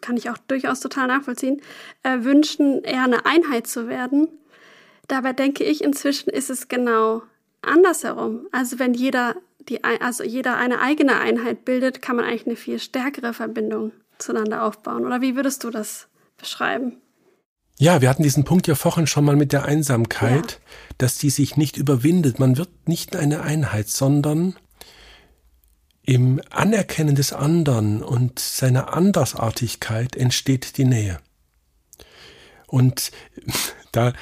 Speaker 2: kann ich auch durchaus total nachvollziehen, äh, wünschen, eher eine Einheit zu werden. Dabei denke ich, inzwischen ist es genau andersherum. Also wenn jeder die, also jeder eine eigene Einheit bildet, kann man eigentlich eine viel stärkere Verbindung zueinander aufbauen. Oder wie würdest du das beschreiben?
Speaker 3: Ja, wir hatten diesen Punkt ja vorhin schon mal mit der Einsamkeit, ja. dass die sich nicht überwindet. Man wird nicht eine Einheit, sondern im Anerkennen des anderen und seiner Andersartigkeit entsteht die Nähe. Und da,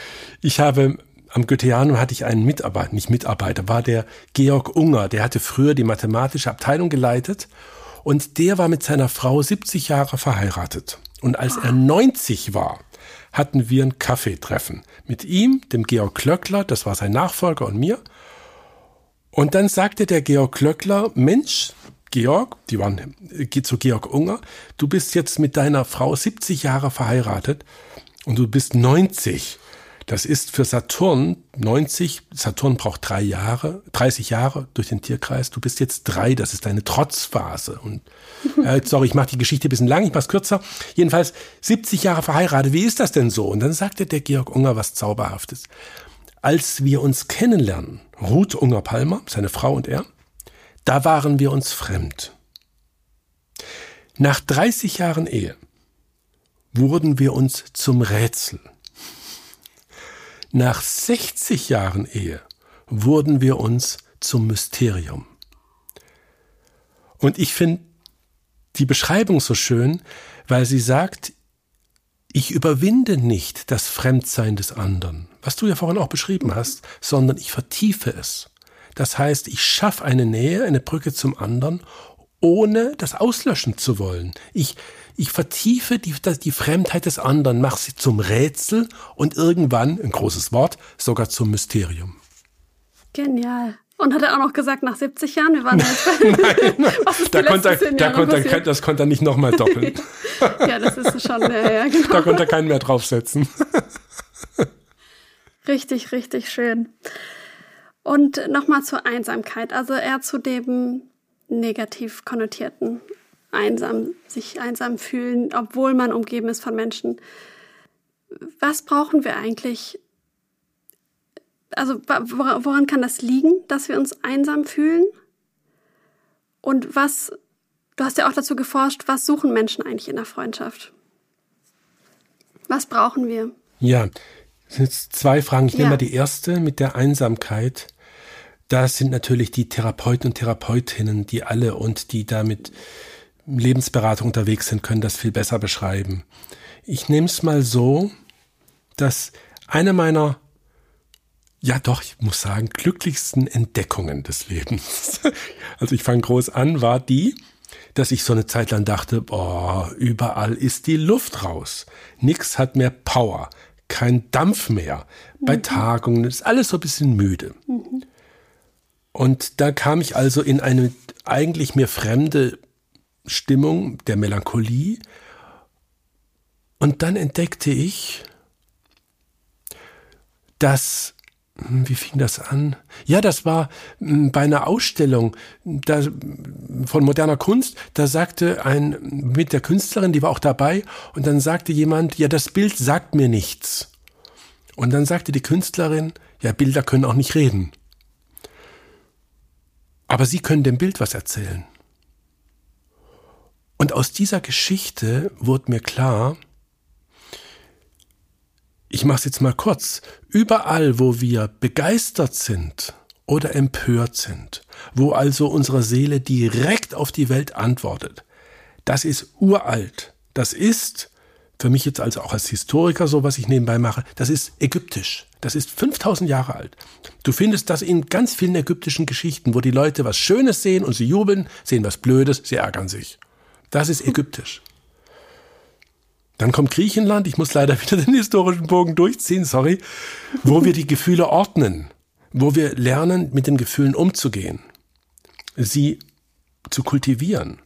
Speaker 3: ich habe am Goetheanum hatte ich einen Mitarbeiter, nicht Mitarbeiter, war der Georg Unger, der hatte früher die mathematische Abteilung geleitet und der war mit seiner Frau 70 Jahre verheiratet. Und als er 90 war, hatten wir ein Kaffeetreffen mit ihm, dem Georg Klöckler, das war sein Nachfolger und mir, und dann sagte der Georg Klöckler, Mensch, Georg, die waren, geht zu Georg Unger, du bist jetzt mit deiner Frau 70 Jahre verheiratet und du bist 90. Das ist für Saturn 90, Saturn braucht drei Jahre, 30 Jahre durch den Tierkreis. Du bist jetzt drei, das ist deine Trotzphase. Und äh, sorry, ich mache die Geschichte ein bisschen lang, ich mache kürzer. Jedenfalls 70 Jahre verheiratet, wie ist das denn so? Und dann sagte der Georg Unger was Zauberhaftes. Als wir uns kennenlernen, Ruth Unger Palmer, seine Frau und er, da waren wir uns fremd. Nach 30 Jahren Ehe wurden wir uns zum Rätsel. Nach 60 Jahren Ehe wurden wir uns zum Mysterium. Und ich finde die Beschreibung so schön, weil sie sagt, ich überwinde nicht das Fremdsein des anderen, was du ja vorhin auch beschrieben hast, sondern ich vertiefe es. Das heißt, ich schaffe eine Nähe, eine Brücke zum anderen, ohne das auslöschen zu wollen. Ich, ich vertiefe die, die Fremdheit des anderen, mache sie zum Rätsel und irgendwann, ein großes Wort, sogar zum Mysterium.
Speaker 2: Genial. Und hat er auch noch gesagt, nach 70 Jahren, wir waren jetzt bei,
Speaker 3: Nein, da konnte er, da konnte er, das konnte er nicht nochmal doppeln.
Speaker 2: ja, das ist schon, ja, ja, genau.
Speaker 3: Da konnte er keinen mehr draufsetzen.
Speaker 2: richtig, richtig schön. Und nochmal zur Einsamkeit, also eher zu dem negativ konnotierten einsam, sich einsam fühlen, obwohl man umgeben ist von Menschen. Was brauchen wir eigentlich? Also woran kann das liegen, dass wir uns einsam fühlen? Und was, du hast ja auch dazu geforscht, was suchen Menschen eigentlich in der Freundschaft? Was brauchen wir?
Speaker 3: Ja, das sind jetzt zwei Fragen. Ich ja. nehme mal die erste mit der Einsamkeit. Da sind natürlich die Therapeuten und Therapeutinnen, die alle und die damit Lebensberatung unterwegs sind, können das viel besser beschreiben. Ich nehme es mal so, dass eine meiner, ja doch, ich muss sagen, glücklichsten Entdeckungen des Lebens, also ich fange groß an, war die, dass ich so eine Zeit lang dachte, boah, überall ist die Luft raus. Nix hat mehr Power, kein Dampf mehr. Mhm. Bei Tagungen ist alles so ein bisschen müde. Mhm. Und da kam ich also in eine eigentlich mir fremde Stimmung der Melancholie. Und dann entdeckte ich, dass, wie fing das an? Ja, das war hm, bei einer Ausstellung da, von moderner Kunst. Da sagte ein, mit der Künstlerin, die war auch dabei, und dann sagte jemand, ja, das Bild sagt mir nichts. Und dann sagte die Künstlerin, ja, Bilder können auch nicht reden. Aber sie können dem Bild was erzählen. Und aus dieser Geschichte wurde mir klar, ich mache es jetzt mal kurz, überall, wo wir begeistert sind oder empört sind, wo also unsere Seele direkt auf die Welt antwortet, das ist uralt. Das ist, für mich jetzt also auch als Historiker so, was ich nebenbei mache, das ist ägyptisch. Das ist 5000 Jahre alt. Du findest das in ganz vielen ägyptischen Geschichten, wo die Leute was Schönes sehen und sie jubeln, sehen was Blödes, sie ärgern sich. Das ist ägyptisch. Dann kommt Griechenland, ich muss leider wieder den historischen Bogen durchziehen, sorry, wo wir die Gefühle ordnen, wo wir lernen, mit den Gefühlen umzugehen, sie zu kultivieren.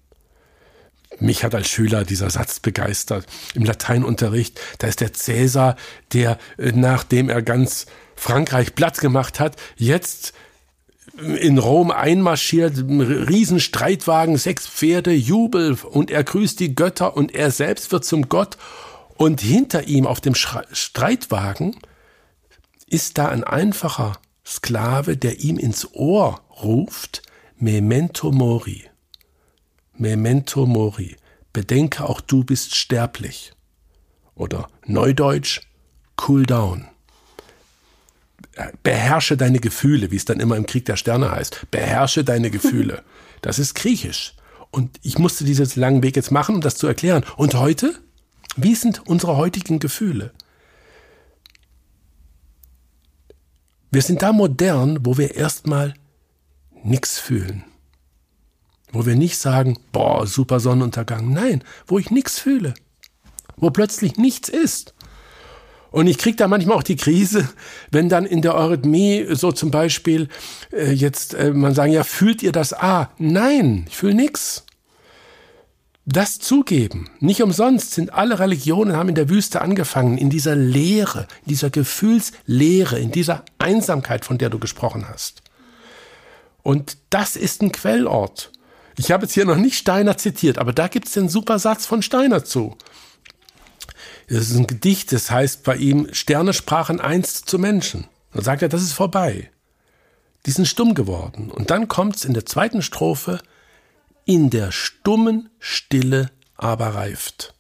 Speaker 3: Mich hat als Schüler dieser Satz begeistert. Im Lateinunterricht, da ist der Cäsar, der, äh, nachdem er ganz Frankreich Platz gemacht hat, jetzt in Rom einmarschiert, Riesenstreitwagen, sechs Pferde, Jubel und er grüßt die Götter und er selbst wird zum Gott und hinter ihm auf dem Streitwagen ist da ein einfacher Sklave, der ihm ins Ohr ruft, Memento Mori. Memento Mori. Bedenke, auch du bist sterblich. Oder Neudeutsch, Cool down beherrsche deine Gefühle, wie es dann immer im Krieg der Sterne heißt. Beherrsche deine Gefühle. Das ist griechisch. Und ich musste diesen langen Weg jetzt machen, um das zu erklären. Und heute? Wie sind unsere heutigen Gefühle? Wir sind da modern, wo wir erstmal nichts fühlen. Wo wir nicht sagen, boah, super Sonnenuntergang. Nein, wo ich nichts fühle. Wo plötzlich nichts ist. Und ich kriege da manchmal auch die Krise, wenn dann in der Eurythmie so zum Beispiel äh, jetzt äh, man sagen, ja, fühlt ihr das A? Nein, ich fühle nix. das zugeben. Nicht umsonst sind alle Religionen haben in der Wüste angefangen, in dieser Leere, in dieser Gefühlsleere, in dieser Einsamkeit, von der du gesprochen hast. Und das ist ein Quellort. Ich habe jetzt hier noch nicht Steiner zitiert, aber da gibt es den super Satz von Steiner zu. Das ist ein Gedicht, das heißt bei ihm, Sterne sprachen einst zu Menschen. Dann sagt er, das ist vorbei. Die sind stumm geworden. Und dann kommt es in der zweiten Strophe, in der stummen Stille aber reift.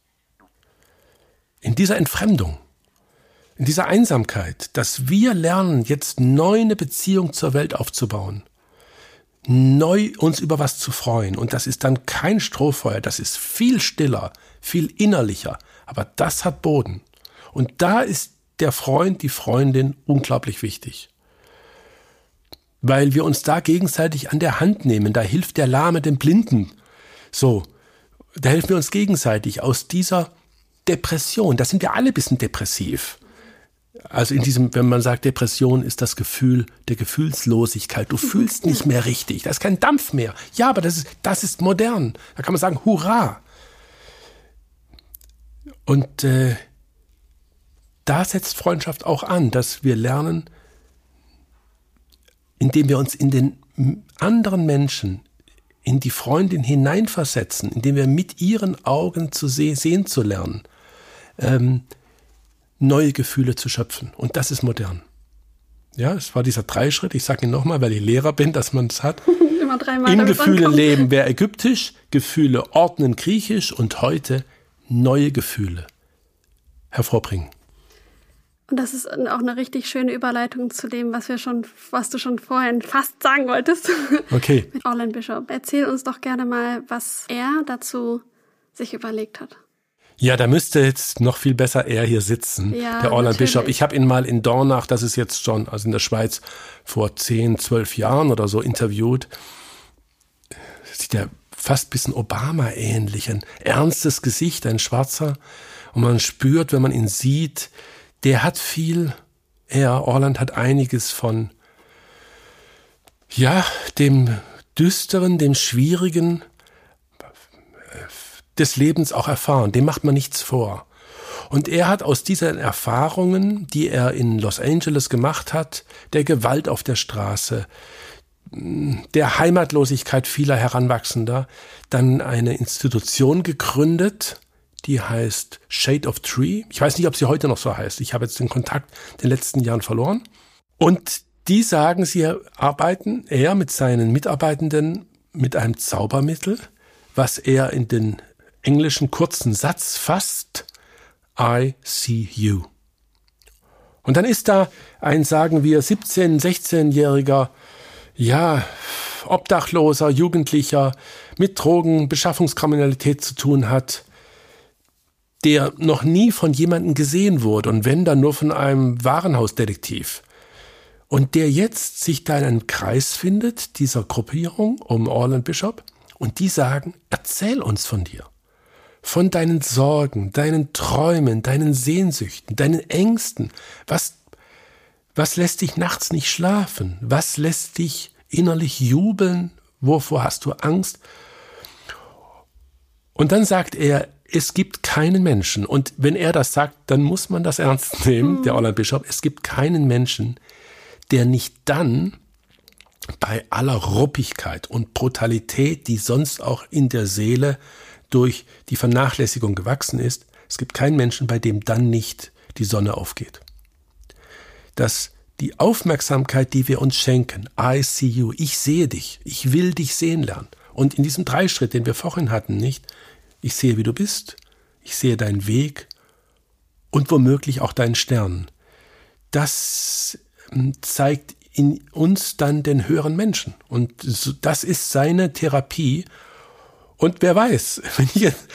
Speaker 3: In dieser Entfremdung, in dieser Einsamkeit, dass wir lernen, jetzt neu eine Beziehung zur Welt aufzubauen, neu uns über was zu freuen. Und das ist dann kein Strohfeuer, das ist viel stiller, viel innerlicher, aber das hat Boden. Und da ist der Freund, die Freundin unglaublich wichtig. Weil wir uns da gegenseitig an der Hand nehmen. Da hilft der Lahme dem Blinden. So, da helfen wir uns gegenseitig aus dieser Depression. Da sind wir alle ein bisschen depressiv. Also in diesem, wenn man sagt, Depression ist das Gefühl der Gefühlslosigkeit. Du fühlst nicht mehr richtig. Da ist kein Dampf mehr. Ja, aber das ist, das ist modern. Da kann man sagen, hurra. Und äh, da setzt Freundschaft auch an, dass wir lernen, indem wir uns in den anderen Menschen, in die Freundin hineinversetzen, indem wir mit ihren Augen zu se sehen zu lernen, ähm, neue Gefühle zu schöpfen. Und das ist modern. Ja, es war dieser Dreischritt. Ich sage ihn nochmal, weil ich Lehrer bin, dass man es hat.
Speaker 2: Immer dreimal.
Speaker 3: In Gefühle leben wäre ägyptisch, Gefühle ordnen griechisch und heute neue Gefühle hervorbringen.
Speaker 2: Und das ist auch eine richtig schöne Überleitung zu dem, was wir schon, was du schon vorhin fast sagen wolltest.
Speaker 3: Okay.
Speaker 2: Mit Orland Bishop. Erzähl uns doch gerne mal, was er dazu sich überlegt hat.
Speaker 3: Ja, da müsste jetzt noch viel besser er hier sitzen,
Speaker 2: Ja,
Speaker 3: der Orland
Speaker 2: natürlich.
Speaker 3: Bishop. Ich habe ihn mal in Dornach, das ist jetzt schon, also in der Schweiz, vor 10, 12 Jahren oder so interviewt. Sieht ja fast bisschen Obama ähnlich, ein ernstes Gesicht, ein Schwarzer. Und man spürt, wenn man ihn sieht, der hat viel, er, Orland hat einiges von, ja, dem Düsteren, dem Schwierigen des Lebens auch erfahren. Dem macht man nichts vor. Und er hat aus diesen Erfahrungen, die er in Los Angeles gemacht hat, der Gewalt auf der Straße, der Heimatlosigkeit vieler Heranwachsender, dann eine Institution gegründet, die heißt Shade of Tree. Ich weiß nicht, ob sie heute noch so heißt. Ich habe jetzt den Kontakt in den letzten Jahren verloren. Und die sagen, sie arbeiten, er mit seinen Mitarbeitenden mit einem Zaubermittel, was er in den englischen kurzen Satz fasst, I see you. Und dann ist da ein, sagen wir, 17-, 16-jähriger, ja, Obdachloser, Jugendlicher mit Drogen, Beschaffungskriminalität zu tun hat, der noch nie von jemandem gesehen wurde und wenn dann nur von einem Warenhausdetektiv. Und der jetzt sich da in einem Kreis findet, dieser Gruppierung um Orland Bishop, und die sagen, erzähl uns von dir. Von deinen Sorgen, deinen Träumen, deinen Sehnsüchten, deinen Ängsten. Was, was lässt dich nachts nicht schlafen? Was lässt dich innerlich jubeln? Wovor hast du Angst? Und dann sagt er, es gibt keinen Menschen. Und wenn er das sagt, dann muss man das ernst nehmen, der Orland Bischof. Es gibt keinen Menschen, der nicht dann bei aller Ruppigkeit und Brutalität, die sonst auch in der Seele durch die Vernachlässigung gewachsen ist, es gibt keinen Menschen, bei dem dann nicht die Sonne aufgeht. Dass die Aufmerksamkeit, die wir uns schenken, I see you, ich sehe dich, ich will dich sehen lernen. Und in diesem Dreischritt, den wir vorhin hatten, nicht, ich sehe, wie du bist, ich sehe deinen Weg und womöglich auch deinen Stern. Das ähm, zeigt in uns dann den höheren Menschen. Und das ist seine Therapie. Und wer weiß, wenn jetzt,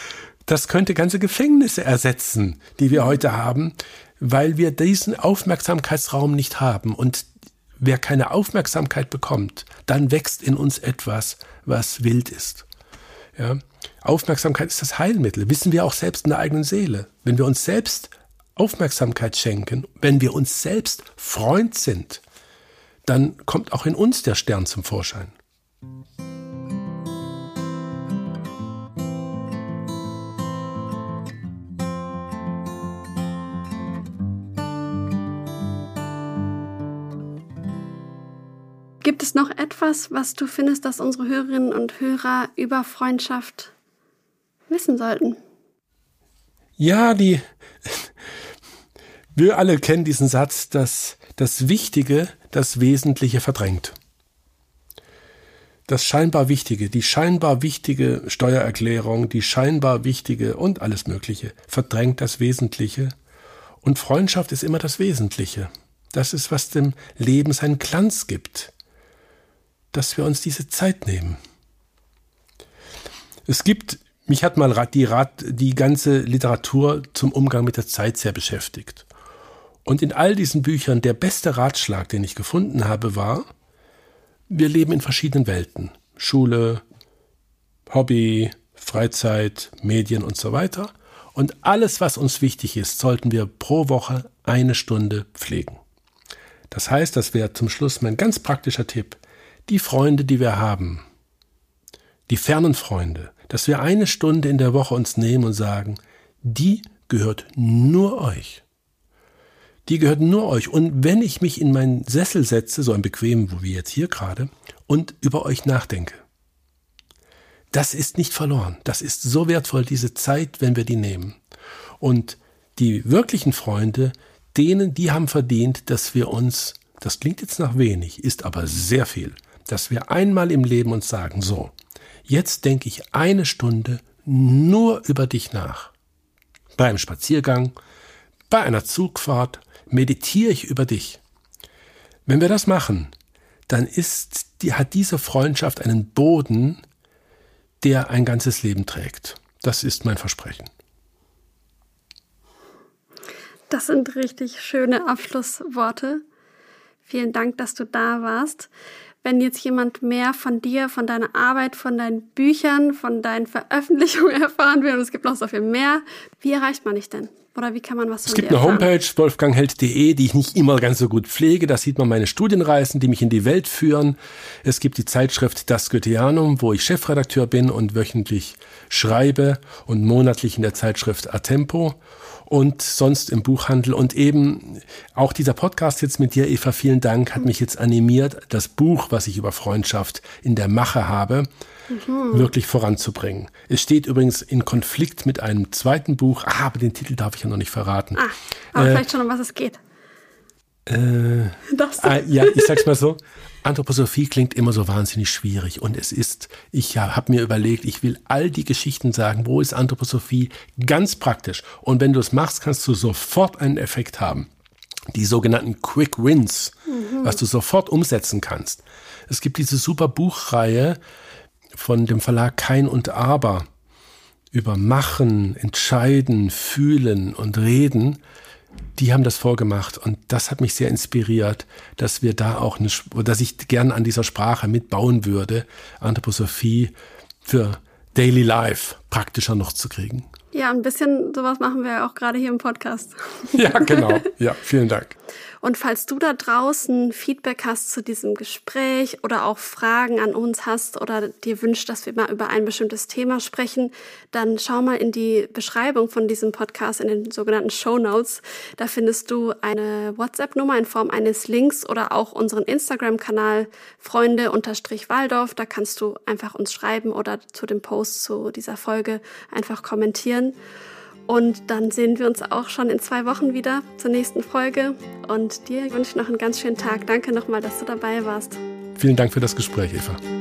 Speaker 3: das könnte ganze Gefängnisse ersetzen, die wir heute haben, weil wir diesen Aufmerksamkeitsraum nicht haben. Und wer keine Aufmerksamkeit bekommt, dann wächst in uns etwas, was wild ist. Ja? Aufmerksamkeit ist das Heilmittel, wissen wir auch selbst in der eigenen Seele. Wenn wir uns selbst Aufmerksamkeit schenken, wenn wir uns selbst Freund sind, dann kommt auch in uns der Stern zum Vorschein.
Speaker 2: Es noch etwas, was du findest, dass unsere Hörerinnen und Hörer über Freundschaft wissen sollten?
Speaker 3: Ja, die. Wir alle kennen diesen Satz, dass das Wichtige das Wesentliche verdrängt. Das scheinbar Wichtige, die scheinbar wichtige Steuererklärung, die scheinbar wichtige und alles Mögliche verdrängt das Wesentliche. Und Freundschaft ist immer das Wesentliche. Das ist, was dem Leben seinen Glanz gibt. Dass wir uns diese Zeit nehmen. Es gibt, mich hat mal die, Rat, die ganze Literatur zum Umgang mit der Zeit sehr beschäftigt. Und in all diesen Büchern der beste Ratschlag, den ich gefunden habe, war, wir leben in verschiedenen Welten. Schule, Hobby, Freizeit, Medien und so weiter. Und alles, was uns wichtig ist, sollten wir pro Woche eine Stunde pflegen. Das heißt, das wäre zum Schluss mein ganz praktischer Tipp. Die Freunde, die wir haben, die fernen Freunde, dass wir eine Stunde in der Woche uns nehmen und sagen, die gehört nur euch. Die gehört nur euch. Und wenn ich mich in meinen Sessel setze, so ein bequem, wo wir jetzt hier gerade, und über euch nachdenke, das ist nicht verloren. Das ist so wertvoll, diese Zeit, wenn wir die nehmen. Und die wirklichen Freunde, denen, die haben verdient, dass wir uns, das klingt jetzt nach wenig, ist aber sehr viel, dass wir einmal im Leben uns sagen, so, jetzt denke ich eine Stunde nur über dich nach. Beim Spaziergang, bei einer Zugfahrt, meditiere ich über dich. Wenn wir das machen, dann ist, die, hat diese Freundschaft einen Boden, der ein ganzes Leben trägt. Das ist mein Versprechen.
Speaker 2: Das sind richtig schöne Abschlussworte. Vielen Dank, dass du da warst. Wenn jetzt jemand mehr von dir, von deiner Arbeit, von deinen Büchern, von deinen Veröffentlichungen erfahren will, und es gibt noch so viel mehr, wie erreicht man dich denn? Oder wie kann man was
Speaker 3: Es gibt eine Homepage, wolfgangheld.de, die ich nicht immer ganz so gut pflege. Da sieht man meine Studienreisen, die mich in die Welt führen. Es gibt die Zeitschrift Das Goetheanum, wo ich Chefredakteur bin und wöchentlich schreibe und monatlich in der Zeitschrift Atempo und sonst im Buchhandel. Und eben auch dieser Podcast jetzt mit dir, Eva, vielen Dank, hat mich jetzt animiert, das Buch, was ich über Freundschaft in der Mache habe, mhm. wirklich voranzubringen. Es steht übrigens in Konflikt mit einem zweiten Buch, ah, aber den Titel darf ich ja noch nicht verraten. Ah,
Speaker 2: aber äh, vielleicht schon, um was es geht.
Speaker 3: Äh, äh, ja, ich sag's mal so. Anthroposophie klingt immer so wahnsinnig schwierig und es ist, ich habe mir überlegt, ich will all die Geschichten sagen, wo ist Anthroposophie ganz praktisch und wenn du es machst, kannst du sofort einen Effekt haben. Die sogenannten Quick Wins, mhm. was du sofort umsetzen kannst. Es gibt diese super Buchreihe von dem Verlag Kein und Aber über Machen, Entscheiden, Fühlen und Reden die haben das vorgemacht und das hat mich sehr inspiriert, dass wir da auch eine, dass ich gern an dieser Sprache mitbauen würde, Anthroposophie für Daily Life praktischer noch zu kriegen.
Speaker 2: Ja, ein bisschen sowas machen wir auch gerade hier im Podcast.
Speaker 3: Ja, genau. Ja, vielen Dank.
Speaker 2: Und falls du da draußen Feedback hast zu diesem Gespräch oder auch Fragen an uns hast oder dir wünscht, dass wir mal über ein bestimmtes Thema sprechen, dann schau mal in die Beschreibung von diesem Podcast in den sogenannten Show Notes. Da findest du eine WhatsApp-Nummer in Form eines Links oder auch unseren Instagram-Kanal Freunde-Waldorf. Da kannst du einfach uns schreiben oder zu dem Post zu dieser Folge einfach kommentieren. Und dann sehen wir uns auch schon in zwei Wochen wieder zur nächsten Folge. Und dir wünsche ich noch einen ganz schönen Tag. Danke nochmal, dass du dabei warst.
Speaker 3: Vielen Dank für das Gespräch, Eva.